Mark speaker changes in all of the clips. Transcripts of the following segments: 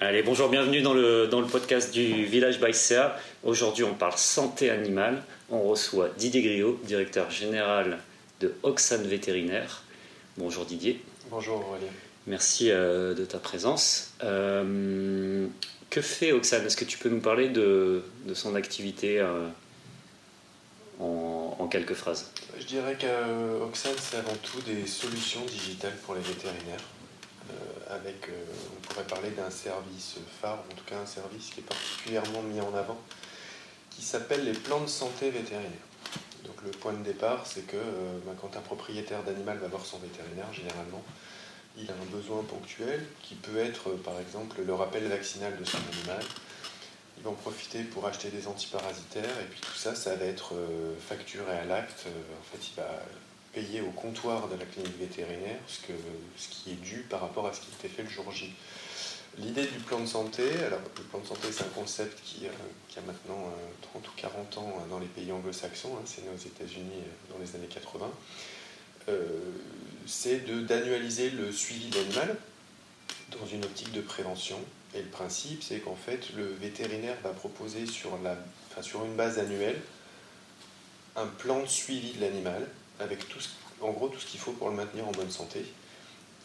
Speaker 1: Allez, bonjour, bienvenue dans le, dans le podcast du Village by CA. Aujourd'hui, on parle santé animale. On reçoit Didier Griot, directeur général de Oxane Vétérinaire. Bonjour Didier.
Speaker 2: Bonjour Aurélien.
Speaker 1: Merci euh, de ta présence. Euh, que fait Oxane Est-ce que tu peux nous parler de, de son activité euh, en, en, quelques phrases?
Speaker 2: Je dirais qu'Oxane, c'est avant tout des solutions digitales pour les vétérinaires. Avec, on pourrait parler d'un service phare, en tout cas un service qui est particulièrement mis en avant, qui s'appelle les plans de santé vétérinaire. Donc le point de départ, c'est que bah, quand un propriétaire d'animal va voir son vétérinaire, généralement, il a un besoin ponctuel qui peut être par exemple le rappel vaccinal de son animal. Il va profiter pour acheter des antiparasitaires et puis tout ça, ça va être euh, facturé à l'acte. Euh, en fait, il va payer au comptoir de la clinique vétérinaire ce, que, ce qui est dû par rapport à ce qui était fait le jour J. L'idée du plan de santé, alors le plan de santé c'est un concept qui, euh, qui, a maintenant 30 ou 40 ans dans les pays anglo-saxons, hein, c'est né aux États-Unis dans les années 80 c'est d'annualiser le suivi d'animal dans une optique de prévention. Et le principe, c'est qu'en fait, le vétérinaire va proposer sur, la, sur une base annuelle un plan de suivi de l'animal avec tout en gros tout ce qu'il faut pour le maintenir en bonne santé.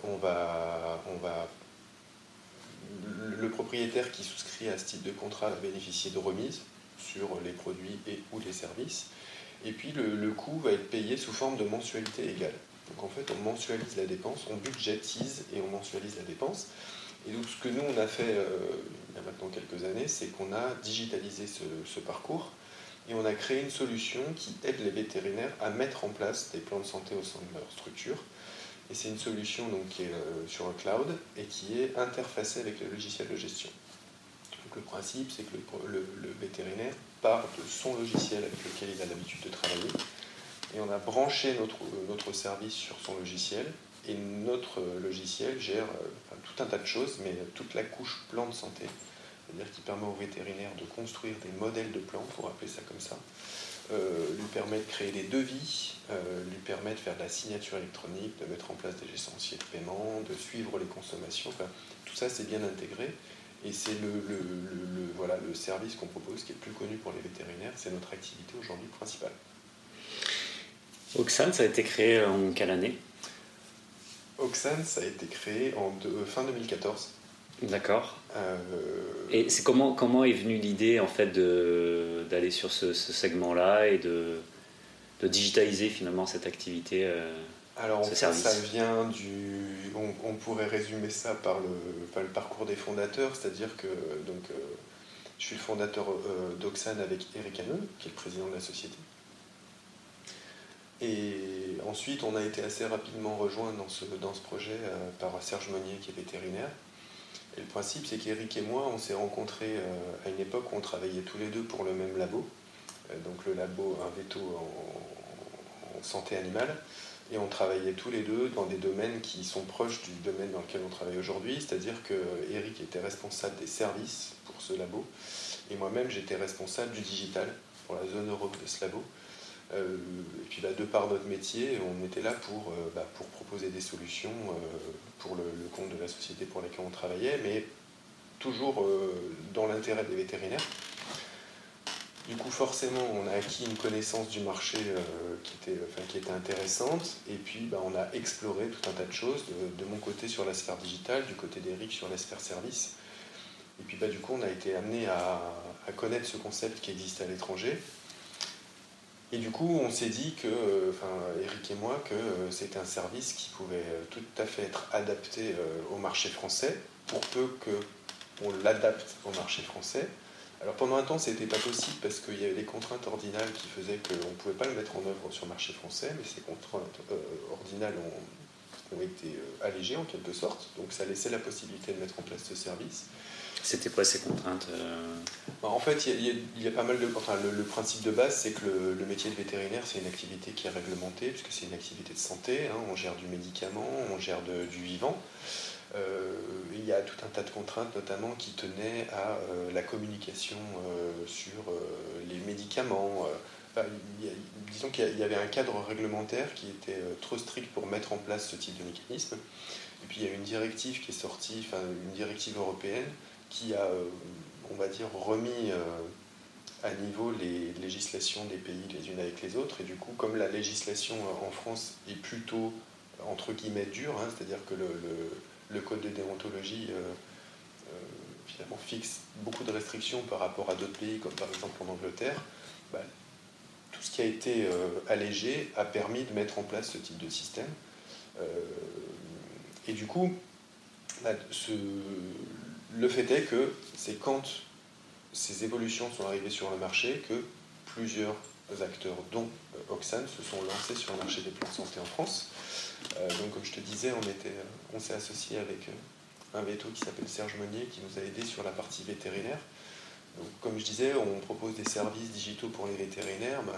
Speaker 2: On va, on va, le propriétaire qui souscrit à ce type de contrat va bénéficier de remises sur les produits et ou les services. Et puis le, le coût va être payé sous forme de mensualité égale. Donc en fait, on mensualise la dépense, on budgétise et on mensualise la dépense. Et donc ce que nous, on a fait euh, il y a maintenant quelques années, c'est qu'on a digitalisé ce, parcours et on a créé une solution qui aide les vétérinaires à mettre en place des plans de santé au sein de leur structure. Et c'est une solution donc, qui est euh, sur le cloud et qui est interfacée avec le logiciel de gestion. Le principe, c'est que le vétérinaire part de son logiciel avec lequel il a l'habitude de travailler et on a branché notre, notre service sur son logiciel et notre logiciel gère euh, tout un tas de choses, mais toute la couche plan de santé, c'est-à-dire qui permet aux vétérinaires de construire des modèles de plans, pour appeler ça comme ça, euh, lui permet de créer des devis, euh, lui permet de faire de la signature électronique, de mettre en place des licenciés de paiement, de suivre les consommations. tout ça, c'est bien intégré. Et c'est le, le, le, voilà, le service qu'on propose qui est le plus connu pour les vétérinaires. C'est notre activité aujourd'hui principale.
Speaker 1: Oxane, ça a été créé en quelle année?
Speaker 2: Oxane, ça a été créé en fin 2014.
Speaker 1: D'accord. Euh, et c'est comment, comment est venue l'idée en fait d'aller sur ce, segment-là et de, de, digitaliser finalement cette activité euh,
Speaker 2: Alors ça vient du. On, pourrait résumer ça par le, le parcours des fondateurs, c'est-à-dire que donc, euh, je suis le fondateur d'Oxane avec Eric Haneux, qui est le président de la société. Et ensuite, on a été assez rapidement rejoint dans ce, dans ce projet par Serge Monnier, qui est vétérinaire. Et le principe, c'est qu'Éric et moi, on s'est rencontrés euh, à une époque où on travaillait tous les deux pour le même labo. Euh, donc le labo un veto en, santé animale. Et on travaillait tous les deux dans des domaines qui sont proches du domaine dans lequel on travaille aujourd'hui. C'est-à-dire que Eric était responsable des services pour ce labo. Et moi-même, j'étais responsable du digital pour la zone Europe de ce labo. Euh, et puis, bah, de par notre métier, on était là pour, euh, bah, proposer des solutions euh, pour le, compte de la société pour laquelle on travaillait, mais toujours dans l'intérêt des vétérinaires. Du coup, forcément, on a acquis une connaissance du marché qui, était, intéressante. Et puis, bah, on a exploré tout un tas de choses, de, mon côté sur la sphère digitale, du côté d'Eric sur la sphère service. Et puis, du coup, on a été amené à connaître ce concept qui existe à l'étranger, et du coup, on s'est dit que, euh, enfin, Eric et moi, que euh, c'était un service qui pouvait euh, tout à fait être adapté au marché français, pour peu qu'on l'adapte au marché français. Alors pendant un temps, c'était pas possible parce qu'il y avait des contraintes ordinales qui faisaient qu'on ne pouvait pas le mettre en œuvre sur le marché français, mais ces contraintes ordinales ont été allégées en quelque sorte, donc ça laissait la possibilité de mettre en place ce service.
Speaker 1: C'était quoi ces contraintes euh
Speaker 2: bah, En fait, il y, a pas mal de. Enfin, le, principe de base, c'est que le, métier de vétérinaire, c'est une activité qui est réglementée, puisque c'est une activité de santé. Hein. on gère du médicament, on gère du vivant. Euh, il y a tout un tas de contraintes, notamment qui tenaient à euh, la communication sur les médicaments. disons qu'il y avait un cadre réglementaire qui était trop strict pour mettre en place ce type de mécanisme. Et puis il y a une directive qui est sortie, enfin une directive européenne, qui a, on va dire, remis à niveau les législations des pays les unes avec les autres. Et du coup, comme la législation en France est plutôt, entre guillemets, dure, hein, c'est-à-dire que le, code de déontologie euh, euh, finalement fixe beaucoup de restrictions par rapport à d'autres pays, comme par exemple en Angleterre, bah, tout ce qui a été euh, allégé a permis de mettre en place ce type de système. et du coup, bah, ce, le fait est que c'est quand ces évolutions sont arrivées sur le marché que plusieurs acteurs, dont euh, Oxane, se sont lancés sur le marché des plans de santé en France. Euh, donc, comme je te disais, on, on s'est associé avec euh, un veto qui s'appelle Serge Monnier, qui nous a aidé sur la partie vétérinaire. Donc, comme je disais, on propose des services digitaux pour les vétérinaires. Ben,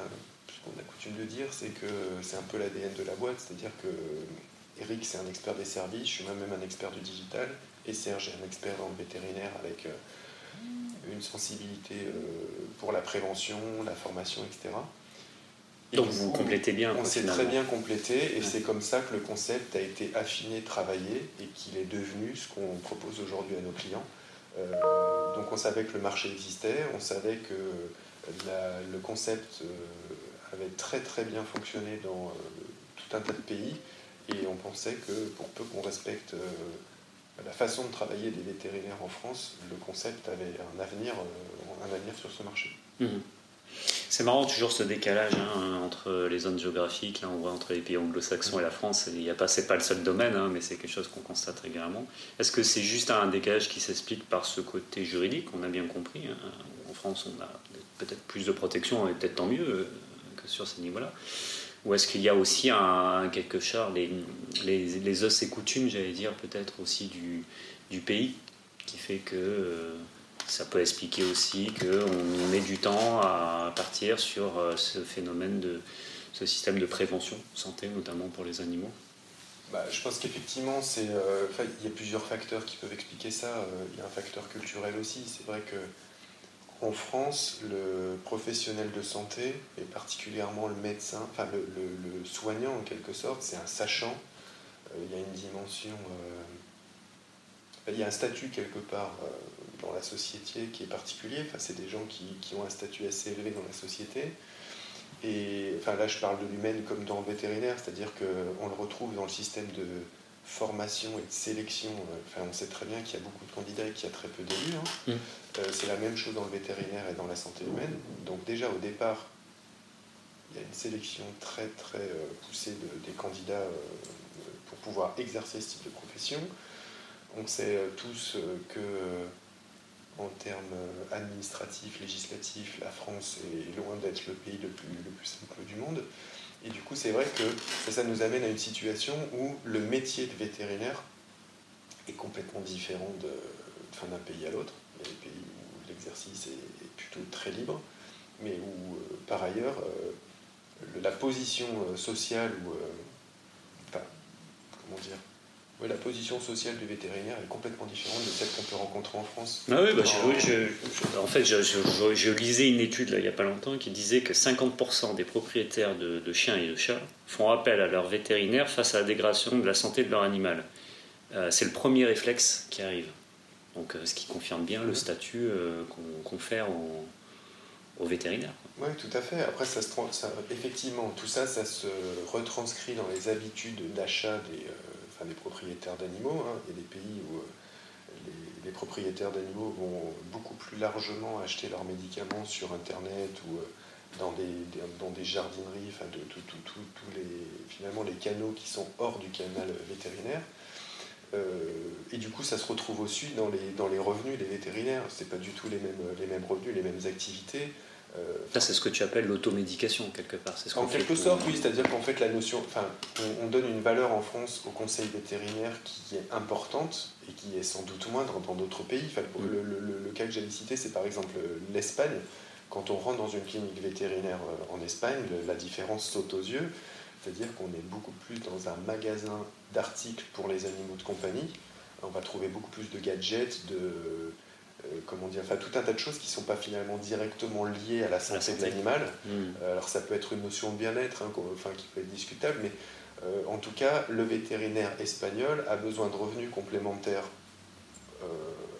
Speaker 2: ce qu'on a coutume de dire, c'est que c'est un peu l'ADN de la boîte, c'est-à-dire que Eric, c'est un expert des services, je suis moi-même un expert du digital, et Serge est un expert dans le vétérinaire avec une sensibilité euh, pour la prévention, la formation, etc.
Speaker 1: Donc vous complétez bien.
Speaker 2: On s'est très bien complété et c'est comme ça que le concept a été affiné, travaillé et qu'il est devenu ce qu'on propose aujourd'hui à nos clients. Euh, donc on savait que le marché existait, on savait que le concept euh, avait très très bien fonctionné dans tout un tas de pays et on pensait que pour peu qu'on respecte la façon de travailler des vétérinaires en France, le concept avait un avenir, euh, un avenir sur ce marché.
Speaker 1: Mhm. C'est marrant toujours ce décalage hein, entre les zones géographiques, on voit entre les pays anglo-saxons et la France, il y a pas le seul domaine, hein, mais c'est quelque chose qu'on constate régulièrement. Est-ce que c'est juste un décalage qui s'explique par ce côté juridique On a bien compris, hein. en France on a peut-être plus de protection et peut-être tant mieux euh, que sur ces niveaux-là. Ou est-ce qu'il y a aussi un, quelque chose, les, les, les, os et coutumes, j'allais dire, peut-être aussi du, du, pays, qui fait que euh, ça peut expliquer aussi qu'on met du temps à partir sur euh, ce phénomène de ce système de prévention santé, notamment pour les animaux?
Speaker 2: Bah, je pense qu'effectivement, euh, il y a plusieurs facteurs qui peuvent expliquer ça. il y a un facteur culturel aussi. C'est vrai que en France, le professionnel de santé, et particulièrement le médecin, enfin le, soignant en quelque sorte, c'est un sachant. Euh, il y a une dimension, euh, il y a un statut quelque part euh, dans la société qui est particulier. Enfin, c'est des gens qui, ont un statut assez élevé dans la société. Et enfin, là, je parle de l'humaine comme dans le vétérinaire, c'est-à-dire qu'on le retrouve dans le système de formation et de sélection, euh, enfin, on sait très bien qu'il y a beaucoup de candidats et qu'il y a très peu d'élus. Hein. Mm. Euh, c'est la même chose dans le vétérinaire et dans la santé humaine. Donc déjà au départ, il y a une sélection très très euh, poussée des candidats pour pouvoir exercer ce type de profession. On sait tous que en termes administratifs, législatifs, la France est loin d'être le pays le plus, le plus simple du monde. Et du coup, c'est vrai que ça, nous amène à une situation où le métier de vétérinaire est complètement différent d'un pays à l'autre. Il y a des pays où l'exercice est, plutôt très libre, mais où, euh, par ailleurs, euh, la position euh, sociale ou, enfin, comment dire, la position sociale du vétérinaire est complètement différente de celle qu'on peut rencontrer en France.
Speaker 1: Ah oui, bah, en fait, je, lisais une étude là, il n'y a pas longtemps qui disait que 50% des propriétaires de, chiens et de chats font appel à leur vétérinaire face à la dégradation de la santé de leur animal. Euh, c'est le premier réflexe qui arrive. Donc, euh, ce qui confirme bien le statut euh, qu'on confère aux, vétérinaires.
Speaker 2: Oui, tout à fait. Après, ça, ça, effectivement, tout ça, ça se retranscrit dans les habitudes d'achat des des propriétaires d'animaux. Hein. Il y a des pays où euh, les, propriétaires d'animaux vont beaucoup plus largement acheter leurs médicaments sur Internet ou euh, dans des, jardineries, enfin de tous les, finalement les canaux qui sont hors du canal vétérinaire. Euh, et du coup, ça se retrouve aussi dans les, dans les revenus des vétérinaires. Ce pas du tout les les mêmes revenus, les mêmes activités.
Speaker 1: Ça, c'est ce que tu appelles l'automédication, quelque part.
Speaker 2: Ce en quelque sorte, oui. C'est-à-dire qu'en fait, la notion. Enfin, on, donne une valeur en France au conseil vétérinaire qui est importante et qui est sans doute moindre dans d'autres pays. Enfin, mm. le, cas que j'avais cité, c'est par exemple l'Espagne. Quand on rentre dans une clinique vétérinaire euh, en Espagne, la différence saute aux yeux. C'est-à-dire qu'on est beaucoup plus dans un magasin d'articles pour les animaux de compagnie. On va trouver beaucoup plus de gadgets, de euh, comment dire, enfin tout un tas de choses qui ne sont pas finalement directement liées à la santé, de l'animal. Hmm. Euh, alors ça peut être une notion de bien-être, hein, enfin, qui peut être discutable, mais euh, en tout cas, le vétérinaire espagnol a besoin de revenus complémentaires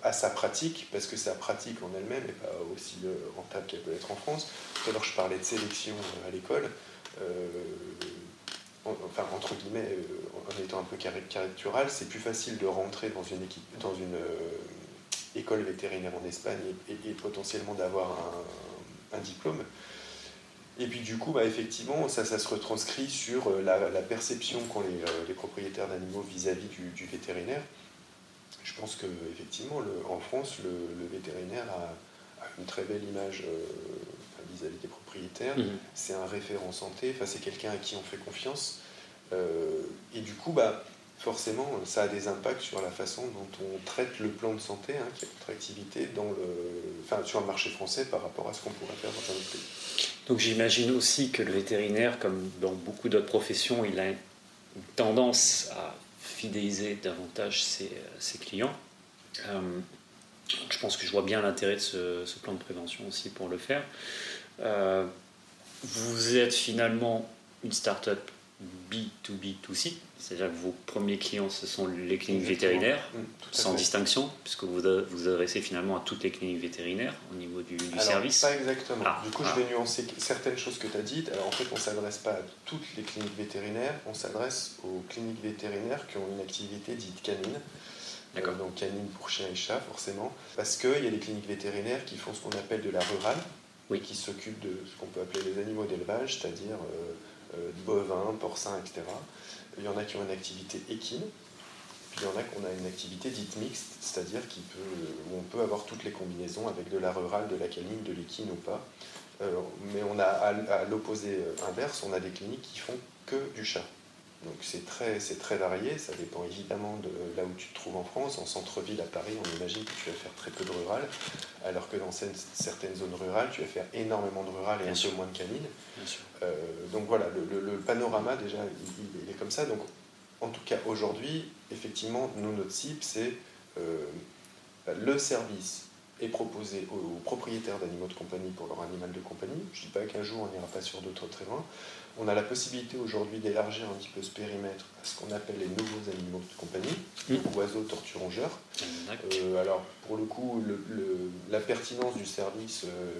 Speaker 2: à sa pratique, parce que sa pratique en elle-même n'est pas aussi rentable qu'elle peut être en France. Tout à l'heure, je parlais de sélection à l'école. enfin, entre guillemets, en étant un peu caricatural, c'est plus facile de rentrer dans une, équipe, dans une école vétérinaire en Espagne et, potentiellement d'avoir un, diplôme. Et puis du coup, bah, effectivement, ça, ça se retranscrit sur euh, la, perception qu'ont les, euh, les, propriétaires d'animaux vis-à-vis du, vétérinaire. Je pense qu'effectivement, en France, le, vétérinaire a, une très belle image euh, vis-à-vis des propriétaires. Mmh. C'est un référent santé, enfin, c'est quelqu'un à qui on fait confiance. et du coup, bah, forcément, ça a des impacts sur la façon dont on traite le plan de santé, hein, qui est notre activité, sur le marché français par rapport à ce qu'on pourrait faire dans un autre pays.
Speaker 1: Donc j'imagine aussi que le vétérinaire, comme dans beaucoup d'autres professions, il a une tendance à fidéliser davantage ses, clients. Euh, je pense que je vois bien l'intérêt de ce, plan de prévention aussi pour le faire. Euh, vous êtes finalement une start-up B2B2C, c'est-à-dire que vos premiers clients, ce sont les cliniques vétérinaires, mm, sans distinction, puisque vous vous adressez finalement à toutes les cliniques vétérinaires au niveau du, du
Speaker 2: Alors,
Speaker 1: service
Speaker 2: Pas exactement. Ah, du coup, je ah. vais nuancer certaines choses que tu as dites. Alors, en fait, on ne s'adresse pas à toutes les cliniques vétérinaires, on s'adresse aux cliniques vétérinaires qui ont une activité dite canine. Euh, donc canine pour chien et chat, forcément. Parce qu'il y a des cliniques vétérinaires qui font ce qu'on appelle de la rurale, oui. qui s'occupent de ce qu'on peut appeler les animaux d'élevage, c'est-à-dire euh, bovins, porcins, etc. Il y en a qui ont une activité équine, puis il y en a qui ont une activité dite mixte, c'est-à-dire où on peut avoir toutes les combinaisons avec de la rurale, de la canine, de l'équine ou pas. Euh, mais on a à, l'opposé inverse, on a des cliniques qui font que du chat. Donc c'est très, très varié, ça dépend évidemment de là où tu te trouves en France. En centre-ville à Paris, on imagine que tu vas faire très peu de rural, alors que dans certaines zones rurales, tu vas faire énormément de rural et un peu moins de canine. Euh, donc voilà, le, panorama déjà, il, est comme ça. Donc en tout cas aujourd'hui, effectivement, nous, notre cible, c'est euh, le service est proposé aux, propriétaires d'animaux de compagnie pour leur animal de compagnie. Je ne dis pas qu'un jour on n'ira pas sur d'autres très loin. On a la possibilité aujourd'hui d'élargir un petit peu ce périmètre à ce qu'on appelle les nouveaux animaux de compagnie, mmh. oiseaux, tortues, rongeurs. Euh, alors pour le coup, la pertinence du service euh,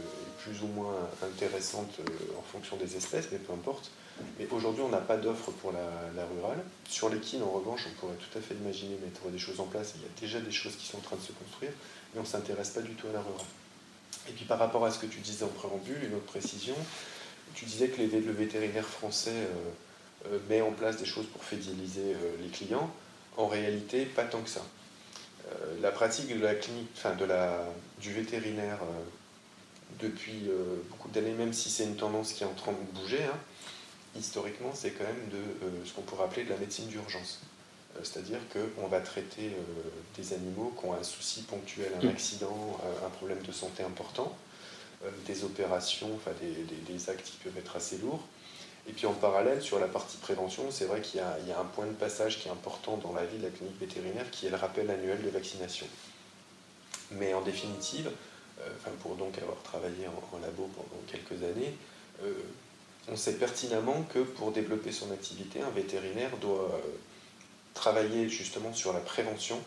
Speaker 2: plus ou moins intéressante euh, en fonction des espèces, mais peu importe. Mais aujourd'hui, on n'a pas d'offre pour la, rurale. Sur l'équine, en revanche, on pourrait tout à fait imaginer mettre des choses en place. Il y a déjà des choses qui sont en train de se construire, mais on ne s'intéresse pas du tout à la rurale. Et puis par rapport à ce que tu disais en préambule, une autre précision, tu disais que le vétérinaire français euh, euh, met en place des choses pour fidéliser euh, les clients. En réalité, pas tant que ça. la pratique de la clinique, enfin de la, du vétérinaire depuis beaucoup d'années, même si c'est une tendance qui est en train de bouger, hein, historiquement, c'est quand même de ce qu'on pourrait appeler de la médecine d'urgence. C'est-à-dire qu'on va traiter des animaux qui ont un souci ponctuel, un mmh. accident, un problème de santé important, euh, des opérations, enfin des, actes qui peuvent être assez lourds. Et puis en parallèle, sur la partie prévention, c'est vrai qu'il y, a un point de passage qui est important dans la vie de la clinique vétérinaire, qui est le rappel annuel de vaccination. Mais en définitive, euh, enfin pour donc avoir travaillé en, labo pendant quelques années, euh, on sait pertinemment que pour développer son activité, un vétérinaire doit travailler justement sur la prévention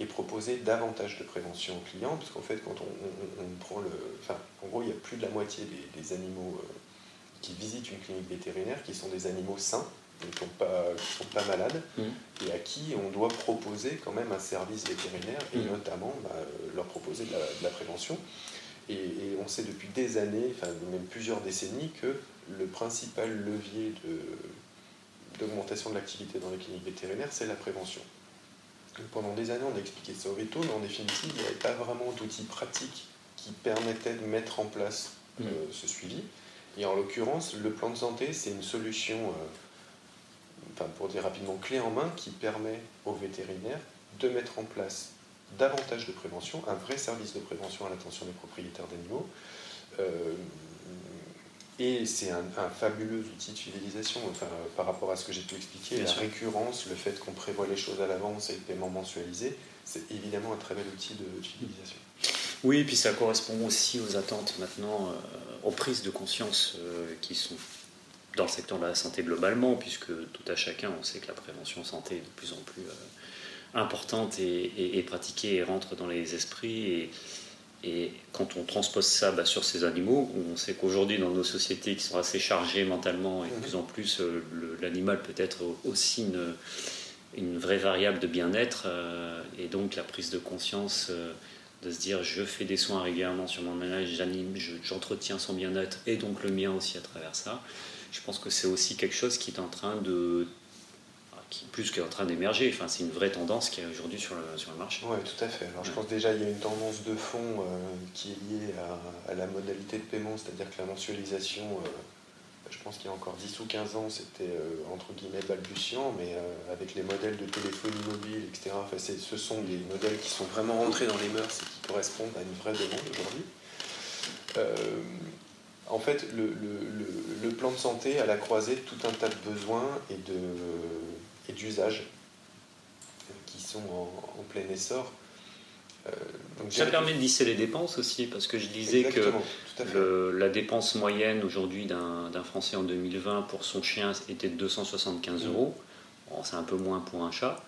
Speaker 2: et proposer davantage de prévention aux clients, parce qu'en fait, quand on, prend le. Enfin, en gros, il y a plus de la moitié des, animaux euh, qui visitent une clinique vétérinaire qui sont des animaux sains, qui ne sont pas, malades, mmh. et à qui on doit proposer quand même un service vétérinaire, et mmh. notamment bah, leur proposer de la, prévention. Et, on sait depuis des années, enfin même plusieurs décennies, que le principal levier d'augmentation de l'activité dans les cliniques vétérinaires, c'est la prévention pendant des années, on a expliqué ça au veto, mais en définitive, il n'y avait pas vraiment d'outils pratiques qui permettaient de mettre en place euh, mm. ce suivi. Et en l'occurrence, le plan de santé, c'est une solution, euh, enfin, pour dire rapidement, clé en main, qui permet aux vétérinaires de mettre en place davantage de prévention, un vrai service de prévention à l'attention des propriétaires d'animaux, euh, et c'est un, fabuleux outil de fidélisation enfin, par rapport à ce que j'ai pu expliquer. la récurrence, le fait qu'on prévoit les choses à l'avance et le paiement mensualisé, c'est évidemment un très bel outil de, fidélisation.
Speaker 1: Oui, et puis ça correspond aussi aux attentes maintenant, euh, aux prises de conscience euh, qui sont dans le secteur de la santé globalement, puisque tout à chacun, on sait que la prévention santé est de plus en plus importante et, pratiquée et rentre dans les esprits. Et, et quand on transpose ça bah, sur ces animaux, on sait qu'aujourd'hui, dans nos sociétés qui sont assez chargées mentalement, et de plus en plus, euh, l'animal peut être aussi une, une vraie variable de bien-être. Euh, et donc, la prise de conscience euh, de se dire je fais des soins régulièrement sur mon ménage, j'anime, j'entretiens son bien-être et donc le mien aussi à travers ça. Je pense que c'est aussi quelque chose qui est en train de qui plus qu'en train d'émerger. Enfin, c'est une vraie tendance qui est aujourd'hui sur le, sur le marché.
Speaker 2: Oui, tout à fait. Alors, je pense déjà il y a une tendance de fond euh, qui est liée à, la modalité de paiement, c'est-à-dire que la mensualisation, euh, je pense qu'il y a encore 10 ou 15 ans, c'était euh, entre guillemets balbutiant, mais avec les modèles de téléphonie mobile, etc., enfin, ce sont des modèles qui sont vraiment rentrés dans les mœurs et qui correspondent à une vraie demande aujourd'hui. En fait, le, le, le, plan de santé a la croisée de tout un tas de besoins et d'usages qui sont en, plein essor.
Speaker 1: Euh, donc ça permet de lisser les dépenses aussi, parce que je disais que la dépense moyenne aujourd'hui d'un Français en 2020 pour son chien était de 275 mm. euros. c'est un peu moins pour un chat,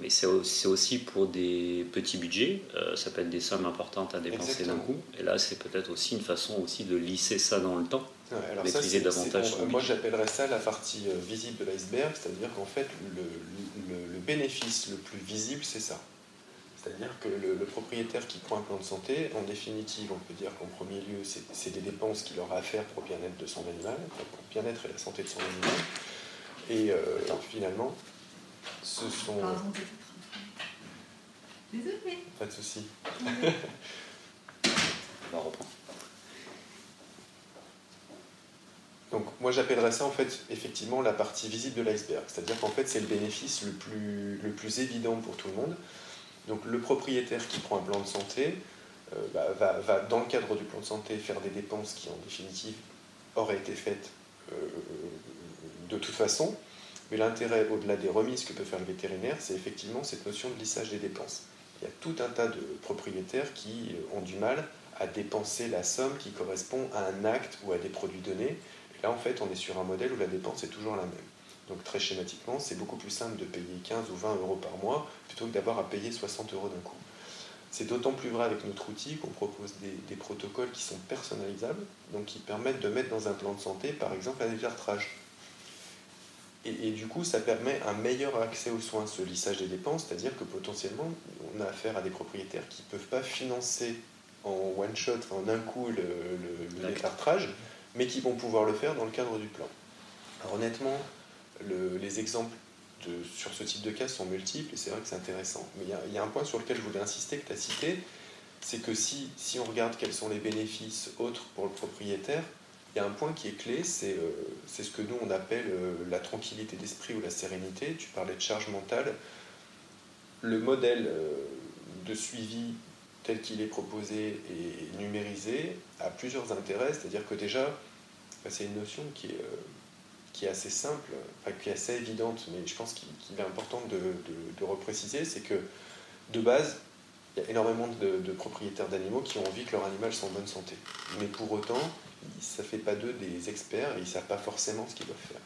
Speaker 1: mais c'est aussi pour des petits budgets. Euh, ça peut être des sommes importantes à dépenser d'un coup. Et là, c'est peut-être aussi une façon aussi de lisser ça dans le temps
Speaker 2: alors maîtriser davantage. moi, j'appellerais ça la partie euh, visible de l'iceberg, c'est-à-dire qu'en fait, le, le, bénéfice le plus visible, c'est ça. C'est-à-dire que le, propriétaire qui prend un plan de santé, en définitive, on peut dire qu'en premier lieu, c'est des dépenses qu'il aura à faire pour le bien-être de son animal, pour le bien-être et la santé de son animal. Et euh, finalement, ce sont. Désolé. Pas de souci. on va reprendre. Donc moi j'appellerais ça en fait effectivement la partie visible de l'iceberg, c'est-à-dire qu'en fait c'est le bénéfice le plus, le plus évident pour tout le monde. Donc le propriétaire qui prend un plan de santé euh, bah, va, va, dans le cadre du plan de santé faire des dépenses qui en définitive auraient été faites euh, de toute façon, mais l'intérêt au-delà des remises que peut faire le vétérinaire, c'est effectivement cette notion de lissage des dépenses. Il y a tout un tas de propriétaires qui ont du mal à dépenser la somme qui correspond à un acte ou à des produits donnés Là, en fait, on est sur un modèle où la dépense est toujours la même. Donc très schématiquement, c'est beaucoup plus simple de payer 15 ou 20 euros par mois plutôt que d'avoir à payer 60 euros d'un coup. C'est d'autant plus vrai avec notre outil qu'on propose des, protocoles qui sont personnalisables, donc qui permettent de mettre dans un plan de santé, par exemple, un déclartrage. Et, et, du coup, ça permet un meilleur accès aux soins, ce lissage des dépenses, c'est-à-dire que potentiellement, on a affaire à des propriétaires qui ne peuvent pas financer en one shot, en un coup, le, le, le déclartrage mais qui vont pouvoir le faire dans le cadre du plan. Alors honnêtement, les exemples de, sur ce type de cas sont multiples et c'est vrai que c'est intéressant. Mais il y, a un point sur lequel je voulais insister que tu as cité, c'est que si, si, on regarde quels sont les bénéfices autres pour le propriétaire, il y a un point qui est clé, c'est euh, ce que nous on appelle euh, la tranquillité d'esprit ou la sérénité. Tu parlais de charge mentale. Le modèle euh, de suivi tel qu'il est proposé et numérisé a plusieurs intérêts, c'est-à-dire que déjà, bah, c'est une notion qui est, qui est assez simple, qui est assez évidente, mais je pense qu'il est important de, de, repréciser, c'est que de base, il y a énormément de, propriétaires d'animaux qui ont envie que leur animal soit en bonne santé. Mais pour autant, ça ne fait pas d'eux des experts et ils ne savent pas forcément ce qu'ils doivent faire.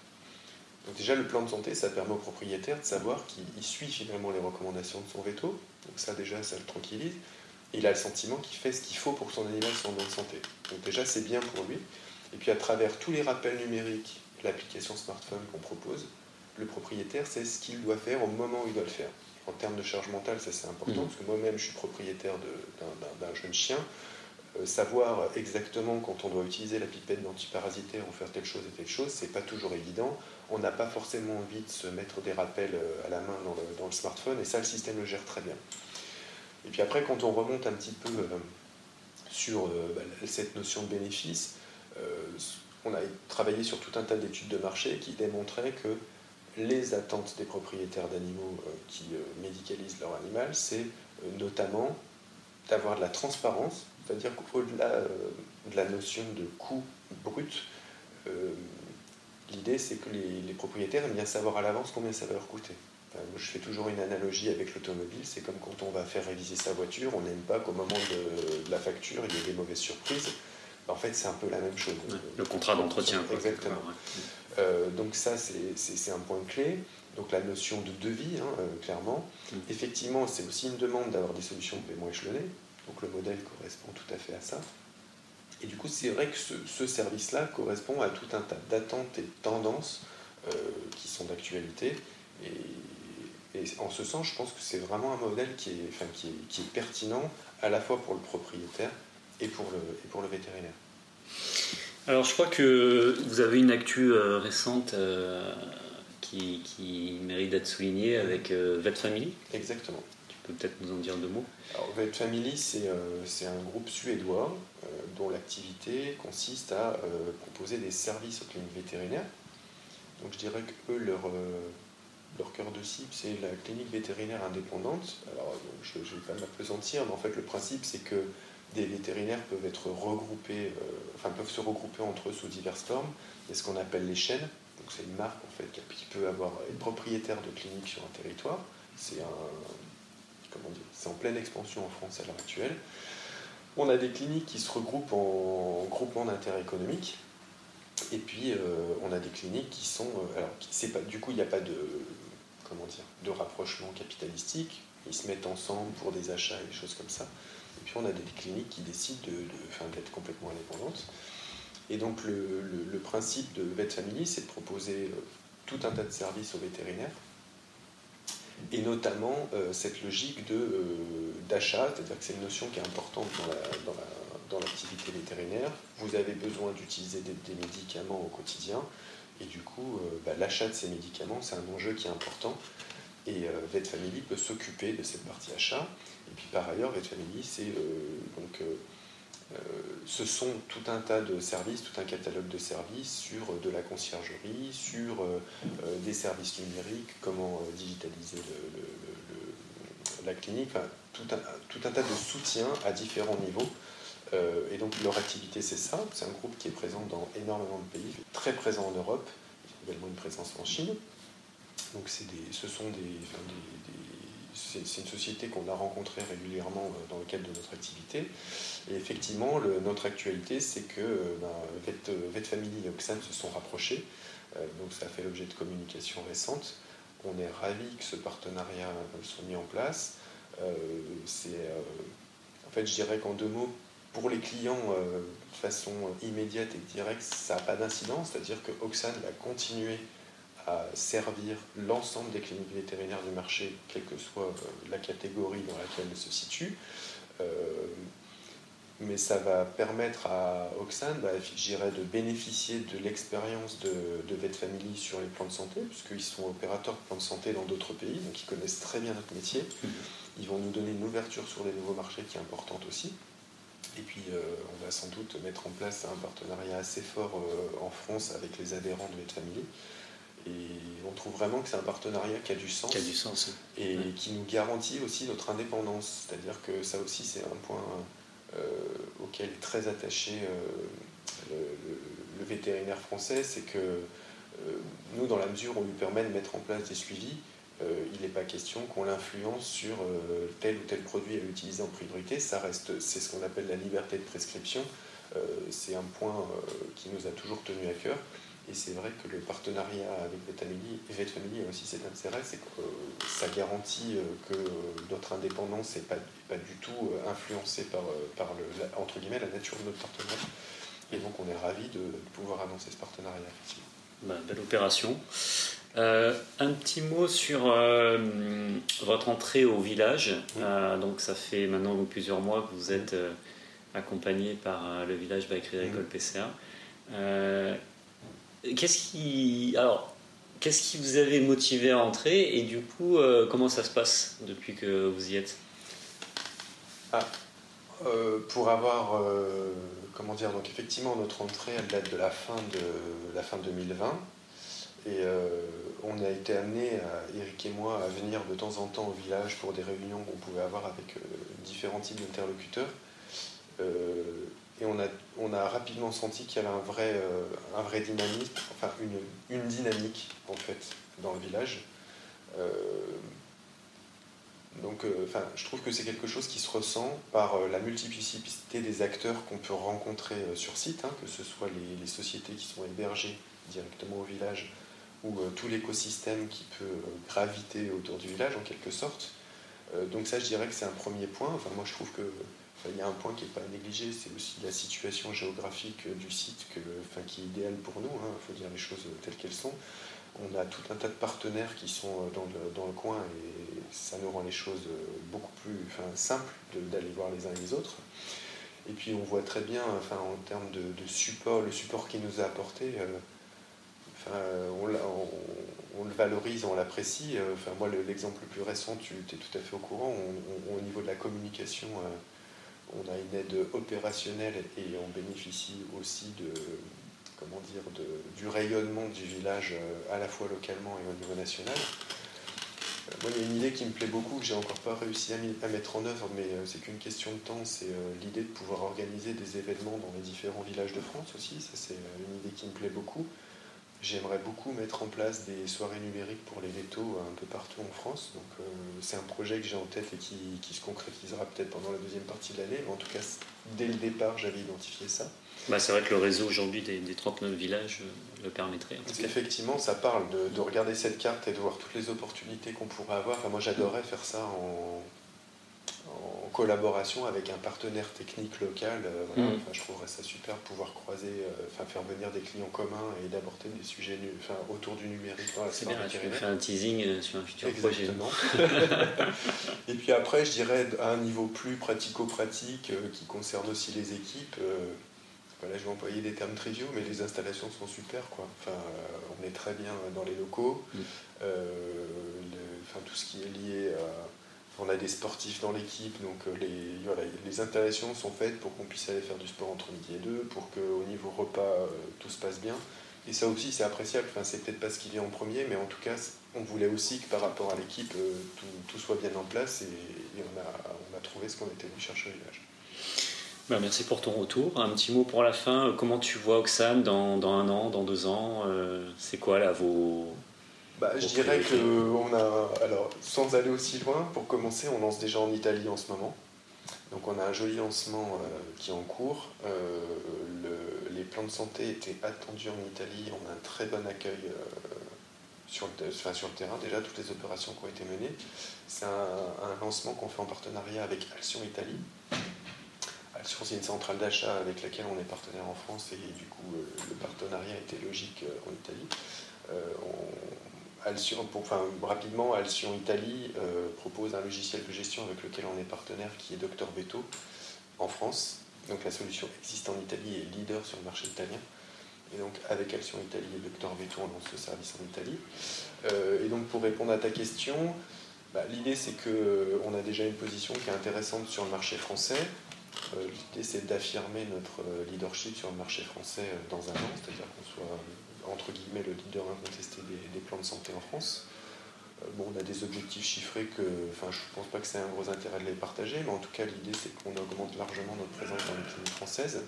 Speaker 2: Donc déjà, le plan de santé, ça permet au propriétaire de savoir qu'il suit finalement les recommandations de son veto. Donc ça, déjà, ça le tranquillise il a le sentiment qu'il fait ce qu'il faut pour que son animal soit en bonne santé. Donc déjà, c'est bien pour lui. Et puis à travers tous les rappels numériques, l'application smartphone qu'on propose, le propriétaire sait ce qu'il doit faire au moment où il doit le faire. En termes de charge mentale, ça c'est important, mmh. parce que moi-même je suis propriétaire d'un jeune chien. Euh, savoir exactement quand on doit utiliser la pipette d'antiparasitaire ou faire telle chose et telle chose, c'est pas toujours évident. On n'a pas forcément envie de se mettre des rappels euh, à la main dans le, dans le smartphone, et ça le système le gère très bien. Et puis après, quand on remonte un petit peu euh, sur bah, cette notion de bénéfice, on a travaillé sur tout un tas d'études de marché qui démontraient que les attentes des propriétaires d'animaux qui médicalisent leur animal, c'est notamment d'avoir de la transparence, c'est-à-dire qu'au-delà de la notion de coût brut, l'idée c'est que les, les, propriétaires aiment bien savoir à l'avance combien ça va leur coûter je fais toujours une analogie avec l'automobile. C'est comme quand on va faire réviser sa voiture, on n'aime pas qu'au moment de, la facture, il y ait des mauvaises surprises. En fait, c'est un peu la même chose.
Speaker 1: le contrat d'entretien.
Speaker 2: Exactement. donc ça, c'est un point clé. Donc la notion de devis, hein, clairement. Mm. Effectivement, c'est aussi une demande d'avoir des solutions de paiement échelonné. Donc le modèle correspond tout à fait à ça. Et du coup, c'est vrai que ce, service-là correspond à tout un tas d'attentes et de tendances qui sont d'actualité. Et, et, en ce sens, je pense que c'est vraiment un modèle qui est, enfin, qui, est, qui est pertinent à la fois pour le propriétaire et pour le, et pour le vétérinaire.
Speaker 1: Alors je crois que vous avez une actu euh, récente euh, qui, qui, mérite d'être soulignée avec euh, Vet Family.
Speaker 2: Exactement.
Speaker 1: Peux peut-être nous en dire deux mots?
Speaker 2: Alors Vet Family, c'est un groupe suédois dont l'activité consiste à proposer des services aux cliniques vétérinaires. Donc je dirais que eux, leur, cœur de cible, c'est la clinique vétérinaire indépendante. Alors, je ne vais pas m'apesantir, mais en fait, le principe, c'est que des vétérinaires peuvent être regroupés, euh, enfin, peuvent se regrouper entre eux sous diverses formes. Il y a ce qu'on appelle les chaînes. Donc, c'est une marque, en fait, qui peut avoir, être propriétaire de cliniques sur un territoire. C'est un, c'est en pleine expansion en France à l'heure actuelle. On a des cliniques qui se regroupent en groupement d'intérêt économique. Et puis, euh, on a des cliniques qui sont. Euh, alors, du coup, il n'y a pas de, comment dire, de rapprochement capitalistique. Ils se mettent ensemble pour des achats et des choses comme ça. Et puis on a des cliniques qui décident de, d'être complètement indépendantes. Et donc le, principe de Vet Family, c'est de proposer euh, tout un tas de services aux vétérinaires, et notamment euh, cette logique euh, d'achat, c'est-à-dire que c'est une notion qui est importante dans, l'activité vétérinaire. Vous avez besoin d'utiliser des, médicaments au quotidien, et du coup, bah, l'achat de ces médicaments, c'est un enjeu qui est important. Et euh, Vet Family peut s'occuper de cette partie achat. Et puis par ailleurs, Vet Family, c'est euh, donc euh, ce sont tout un tas de services, tout un catalogue de services sur de la conciergerie, sur des services numériques, comment digitaliser la clinique, tout, un, tout, un, tas de soutiens à différents niveaux. et donc leur activité, c'est ça. C'est un groupe qui est présent dans énormément de pays, très présent en Europe, également une présence en Chine. Donc des, ce sont des, c'est une société qu'on a rencontrée régulièrement euh, dans le cadre de notre activité. Et effectivement, notre actualité, c'est que euh, ben, Vet, Family et Oxane se sont rapprochés. Euh, donc ça a fait l'objet de communications récentes. On est ravis que ce partenariat soit mis en place. en fait, je dirais qu'en deux mots, pour les clients, de façon immédiate et directe, ça n'a pas d'incidence. C'est-à-dire que Oxane va continuer à servir l'ensemble des cliniques vétérinaires du marché, quelle que soit euh, la catégorie dans laquelle elles se situent. Euh, mais ça va permettre à Oxane, bah, de bénéficier de l'expérience de, de Vet Family sur les plans de santé, puisqu'ils sont opérateurs de plans de santé dans d'autres pays, donc ils connaissent très bien notre métier. Mhm. Ils vont nous donner une ouverture sur des nouveaux marchés qui est importante aussi. Et puis, euh, on va sans doute mettre en place un partenariat assez fort en France avec les adhérents de Vet Family. Et on trouve vraiment que c'est un partenariat qui a du sens.
Speaker 1: Qui a du sens.
Speaker 2: Et qui nous garantit aussi notre indépendance. C'est-à-dire que ça aussi, c'est un point euh, auquel est très attaché euh, le, vétérinaire français, c'est que euh, nous, dans la mesure où on lui permet de mettre en place des suivis, il n'est pas question qu'on l'influence sur tel ou tel produit à utiliser en priorité. Ça reste, c'est ce qu'on appelle la liberté de prescription. c'est un point qui nous a toujours tenu à cœur. Et c'est vrai que le partenariat avec Vetfamily, Family a aussi cet intérêt, c'est que euh, ça garantit euh, que euh, notre indépendance n'est pas, pas, du tout influencée par, par le, la, entre guillemets, la nature de notre partenaire. Et donc on est ravis de, pouvoir annoncer ce partenariat.
Speaker 1: Bah, belle opération. un petit mot sur votre entrée au village. donc ça fait maintenant plusieurs mois que vous êtes accompagné par le village Bakery Agricole PCA. Qu'est-ce qui, alors, qu'est-ce qui vous avait motivé à entrer et du coup, euh, comment ça se passe depuis que vous y êtes?
Speaker 2: Ah, euh, Pour avoir, euh, comment dire, donc effectivement, notre entrée, date de la fin de la fin 2020 et on a été amené, Eric et moi, à venir de temps en temps au village pour des réunions qu'on pouvait avoir avec différents types d'interlocuteurs et on a, rapidement senti qu'il y avait un vrai, euh, dynamisme, enfin une, dynamique en fait dans le village. Euh, donc euh, je trouve que c'est quelque chose qui se ressent par la multiplicité des acteurs qu'on peut rencontrer sur site, hein, que ce soit les, les, sociétés qui sont hébergées directement au village, ou tout l'écosystème qui peut graviter autour du village en quelque sorte. donc ça, je dirais que c'est un premier point. Enfin, moi, je trouve que il y a un point qui n'est pas négligé, c'est aussi la situation géographique du site qui est idéale pour nous, il hein, faut dire les choses telles qu'elles sont. On a tout un tas de partenaires qui sont dans le, dans le coin et ça nous rend les choses beaucoup plus simples d'aller voir les uns et les autres. Et puis on voit très bien, en termes de, support, le support qu'il nous a apporté, euh, on, le valorise, on l'apprécie. Euh, moi, l'exemple le plus récent, tu es tout à fait au courant, au niveau de la communication. Euh, on a une aide opérationnelle et on bénéficie aussi du rayonnement du village euh, à la fois localement et au niveau national. Euh, moi, il y a une idée qui me plaît beaucoup, que j'ai encore pas réussi à, mettre en œuvre, mais euh, c'est qu'une question de temps, c'est l'idée de pouvoir organiser des événements dans les différents villages de France aussi. Ça, c'est une idée qui me plaît beaucoup. J'aimerais beaucoup mettre en place des soirées numériques pour les vétos un peu partout en France. Donc euh, c'est un projet que j'ai en tête et qui, se concrétisera peut-être pendant la deuxième partie de l'année. Mais en tout cas, dès le départ, j'avais identifié ça.
Speaker 1: Bah, c'est vrai que le réseau aujourd'hui des, 39 villages euh, le permettrait.
Speaker 2: Parce qu'effectivement, ça parle de, regarder cette carte et de voir toutes les opportunités qu'on pourrait avoir. moi, j'adorais faire ça en, en collaboration avec un partenaire technique local. Euh, mm. je trouverais ça super de pouvoir croiser, euh, enfin, faire venir des clients communs et d'aborder des sujets enfin, autour du numérique.
Speaker 1: C'est bien, tu fais un teasing euh, sur un futur
Speaker 2: Exactement. et puis après, je dirais à un niveau plus pratico-pratique qui concerne aussi les équipes. Voilà, je vais employer des termes triviaux, mais les installations sont super. Quoi. Enfin, on est très bien dans les locaux. Mm. enfin, tout ce qui est lié à on a des sportifs dans l'équipe, donc euh, les, les installations sont faites pour qu'on puisse aller faire du sport entre midi et deux, pour qu'au niveau repas, euh, tout se passe bien. Et ça aussi, c'est appréciable. Enfin, c'est peut-être pas ce qui vient en premier, mais en tout cas, on voulait aussi que par rapport à l'équipe, euh, tout, soit bien en place et, on, a, trouvé ce qu'on était venu chercher au village.
Speaker 1: Ben, merci pour ton retour. Un petit mot pour la fin. Comment tu vois Oxane dans, dans un an, dans deux ans? C'est quoi là vos,
Speaker 2: bah, je dirais que on a, alors sans aller aussi loin, pour commencer, on lance déjà en Italie en ce moment. Donc on a un joli lancement euh, qui est en cours. Euh, les plans de santé étaient attendus en Italie. On a un très bon accueil euh, sur, le, sur le terrain, déjà toutes les opérations qui ont été menées. C'est un, lancement qu'on fait en partenariat avec Alcyon Italie. Alcyon, c'est une centrale d'achat avec laquelle on est partenaire en France et du coup le partenariat était logique en Italie. Alcyon, enfin, rapidement, Alcyon Italie euh, propose un logiciel de gestion avec lequel on est partenaire qui est Docteur Veto en France. Donc la solution existe en Italie et est leader sur le marché italien. Et donc avec Alcyon Italie et Docteur Veto, on lance ce service en Italie. Euh, et donc pour répondre à ta question, bah, l'idée c'est qu'on a déjà une position qui est intéressante sur le marché français. Euh, l'idée c'est d'affirmer notre leadership sur le marché français dans un an, c'est-à-dire qu'on soit entre guillemets le leader incontesté des, plans de santé en France. Euh, bon, on a des objectifs chiffrés que, enfin, je ne pense pas que c'est un gros intérêt de les partager, mais en tout cas, l'idée c'est qu'on augmente largement notre présence dans les cliniques françaises.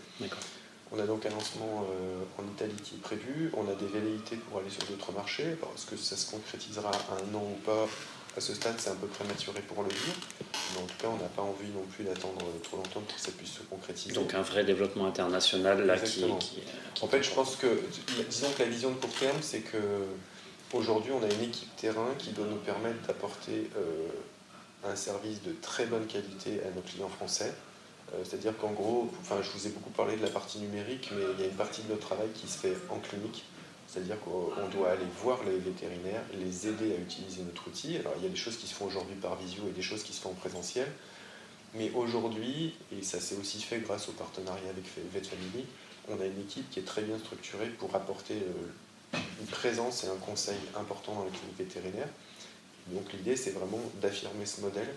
Speaker 2: On a donc un lancement euh, en Italie qui est prévu. On a des velléités pour aller sur d'autres marchés. Est-ce que ça se concrétisera un an ou pas À ce stade, c'est un peu prématuré pour le dire. Mais en tout cas, on n'a pas envie non plus d'attendre trop longtemps pour que ça puisse se concrétiser.
Speaker 1: Donc un vrai développement international là qui,
Speaker 2: En fait, je pense que, disons que la vision de court terme, c'est que aujourd'hui, on a une équipe terrain qui doit nous permettre d'apporter euh, un service de très bonne qualité à nos clients français euh, c'est-à-dire qu'en gros, enfin, je vous ai beaucoup parlé de la partie numérique, mais il y a une partie de notre travail qui se fait en clinique. C'est-à-dire qu'on doit aller voir les vétérinaires, les aider à utiliser notre outil. Alors il y a des choses qui se font aujourd'hui par visio et des choses qui se font en présentiel. Mais aujourd'hui, et ça s'est aussi fait grâce au partenariat avec VetFamily, on a une équipe qui est très bien structurée pour apporter euh, une présence et un conseil important dans les cliniques vétérinaires. Donc l'idée, c'est vraiment d'affirmer ce modèle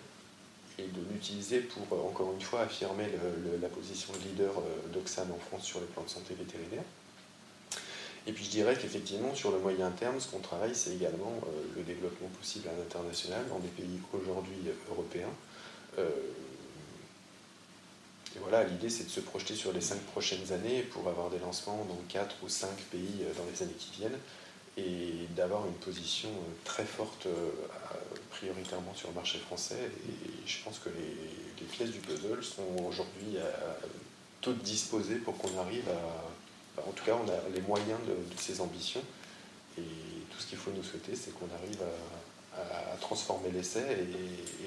Speaker 2: et de l'utiliser pour, euh, encore une fois, affirmer la position de leader euh, d'Oxane en France sur les plans de santé vétérinaire. Et puis je dirais qu'effectivement, sur le moyen terme, ce qu'on travaille, c'est également euh, le développement possible à l'international dans des pays aujourd'hui européens. et voilà, l'idée c'est de se projeter sur les cinq prochaines années pour avoir des lancements dans quatre ou cinq pays dans les années qui viennent et d'avoir une position très forte prioritairement sur le marché français. Et je pense que les, pièces du puzzle sont aujourd'hui toutes disposées pour qu'on arrive en tout cas, on a les moyens de, ces ambitions. Et tout ce qu'il faut nous souhaiter, c'est qu'on arrive à, transformer l'essai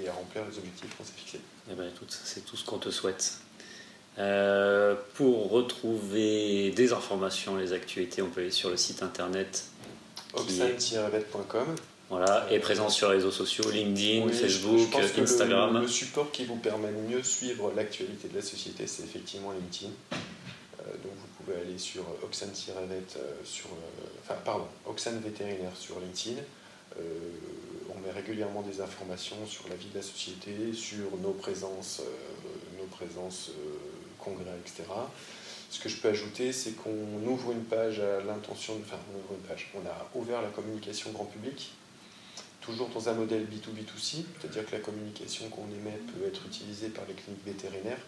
Speaker 2: et, à remplir les objectifs qu'on s'est fixés.
Speaker 1: Eh ben, c'est tout ce qu'on te souhaite. Euh, pour retrouver des informations, les actualités, on peut aller sur le site internet
Speaker 2: oxane-vet.com.
Speaker 1: Voilà, et présent sur les réseaux sociaux, LinkedIn, Facebook, Instagram.
Speaker 2: Le, support qui vous permet de mieux suivre l'actualité de la société, c'est effectivement LinkedIn. Euh, pouvez aller sur Oxane-Vet euh, sur, enfin pardon, Oxane Vétérinaire sur LinkedIn. on met régulièrement des informations sur la vie de la société, sur nos présences, nos présences congrès, etc. Ce que je peux ajouter, c'est qu'on ouvre une page à l'intention, enfin on ouvre une page, on a ouvert la communication grand public, toujours dans un modèle B2B2C, c'est-à-dire que la communication qu'on émet peut être utilisée par les cliniques vétérinaires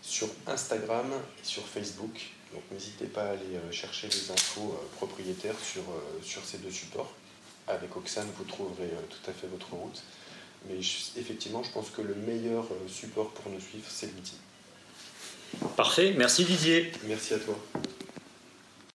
Speaker 2: sur Instagram et sur Facebook. Donc n'hésitez pas à aller euh, chercher les infos euh, propriétaires sur, euh, sur ces deux supports. Avec Oxane, vous trouverez tout à fait votre route. Mais effectivement, je pense que le meilleur support pour nous suivre, c'est l'outil.
Speaker 1: Parfait, merci Didier.
Speaker 2: Merci à toi.